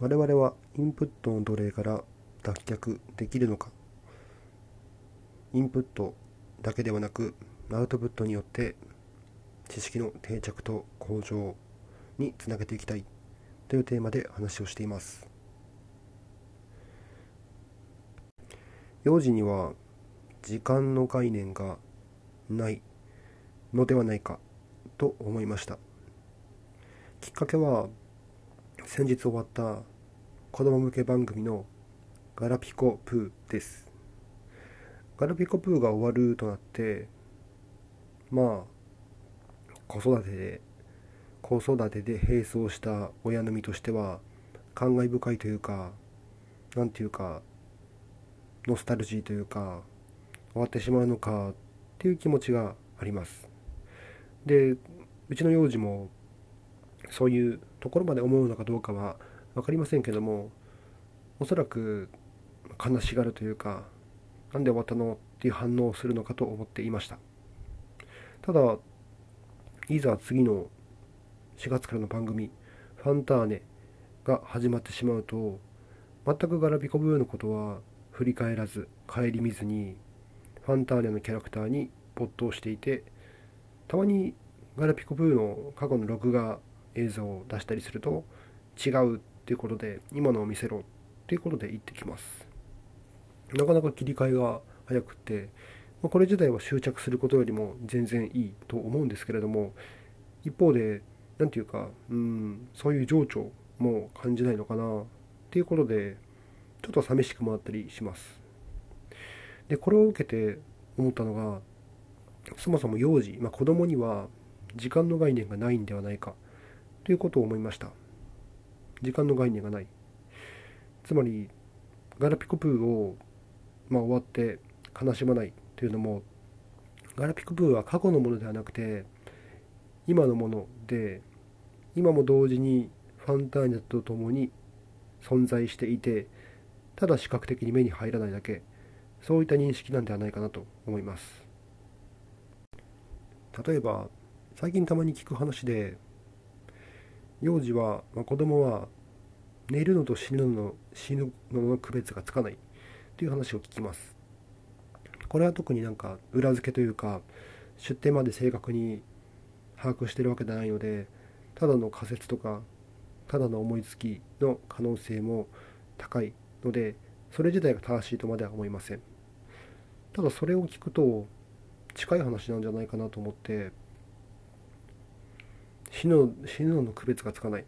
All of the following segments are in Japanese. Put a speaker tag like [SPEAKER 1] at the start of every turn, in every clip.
[SPEAKER 1] 我々はインプットの奴隷から脱却できるのか？インプットだけではなくアウトプットによって知識の定着と向上につなげていきたい。というテーマで話をしています。幼児には時間の概念がないのではないかと思いました。きっかけは先日終わった子供向け番組のガラピコプーです。ガラピコプーが終わるとなってまあ子育てで子育てで並走した親の身としては感慨深いというか何ていうかノスタルジーというか終わってしまうのかっていう気持ちがあります。でうちの幼児もそういうところまで思うのかどうかは分かりませんけどもおそらく悲しがるというか何で終わったのっていう反応をするのかと思っていました。ただいざ次の4月からの番組「ファンターネ」が始まってしまうと全くガラピコブーのことは振り返らず顧みずにファンターネのキャラクターに没頭していてたまにガラピコブーの過去の録画映像を出したりすると違うっていうことで今のを見せろっていうことで言ってきます。なかなか切り替えが早くってこれ自体は執着することよりも全然いいと思うんですけれども一方で何て言うかうんそういう情緒も感じないのかなっていうことでちょっと寂しくもあったりします。でこれを受けて思ったのがそもそも幼児、まあ、子供には時間の概念がないんではないかということを思いました。時間の概念がない。つまりガラピコプーを、まあ、終わって悲しまないというのもガラピコプーは過去のものではなくて今のもので今も同時にファンターネットと共に存在していてただ視覚的に目に入らないだけそういった認識なんではないかなと思います。例えば最近たまに聞く話で幼児は、まあ、子供は寝るのと死ぬの死ぬのの区別がつかない。という話を聞きます。これは特になんか裏付けというか出典まで正確に把握してるわけではないのでただの仮説とかただの思いつきの可能性も高いのでそれ自体が正しいとまでは思いません。ただそれを聞くと近い話なんじゃないかなと思って死ぬ死ぬのの区別がつかない。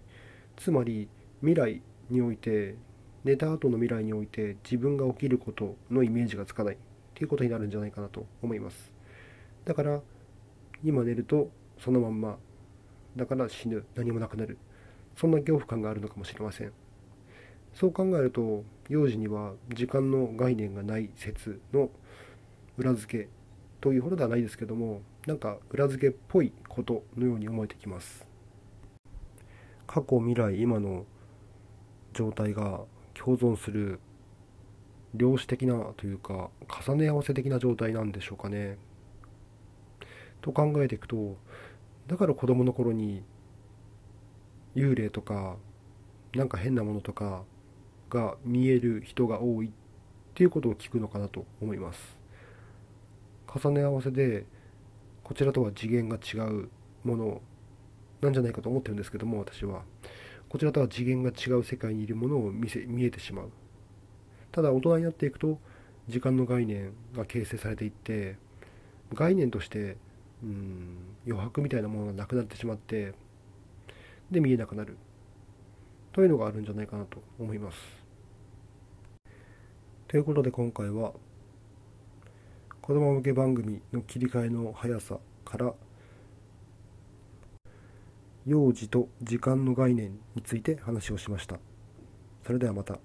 [SPEAKER 1] つまり未来において寝た後の未来において自分が起きることのイメージがつかない。っていうことになるんじゃないかなと思います。だから今寝るとそのまんま。だから死ぬ。何もなくなる。そんな恐怖感があるのかもしれません。そう考えると幼児には時間の概念がない説の裏付けというほどではないですけどもなんか裏付けっぽいことのように思えてきます。過去未来今の状態が共存する量子的なというか重ね合わせ的な状態なんでしょうかね。と考えていくとだから子供の頃に幽霊とかなんか変なものとかが見える人が多いっていうことを聞くのかなと思います。重ね合わせでこちらとは次元が違うものなんじゃないかと思ってるんですけども私は。こちらとは次元が違う世界にいるものを見せ見えてしまう。ただ大人になっていくと時間の概念が形成されていって概念としてうん余白みたいなものがなくなってしまってで見えなくなる。というのがあるんじゃないかなと思います。ということで今回は子供向け番組の切り替えの速さから幼児と時間の概念について話をしました。それではまた。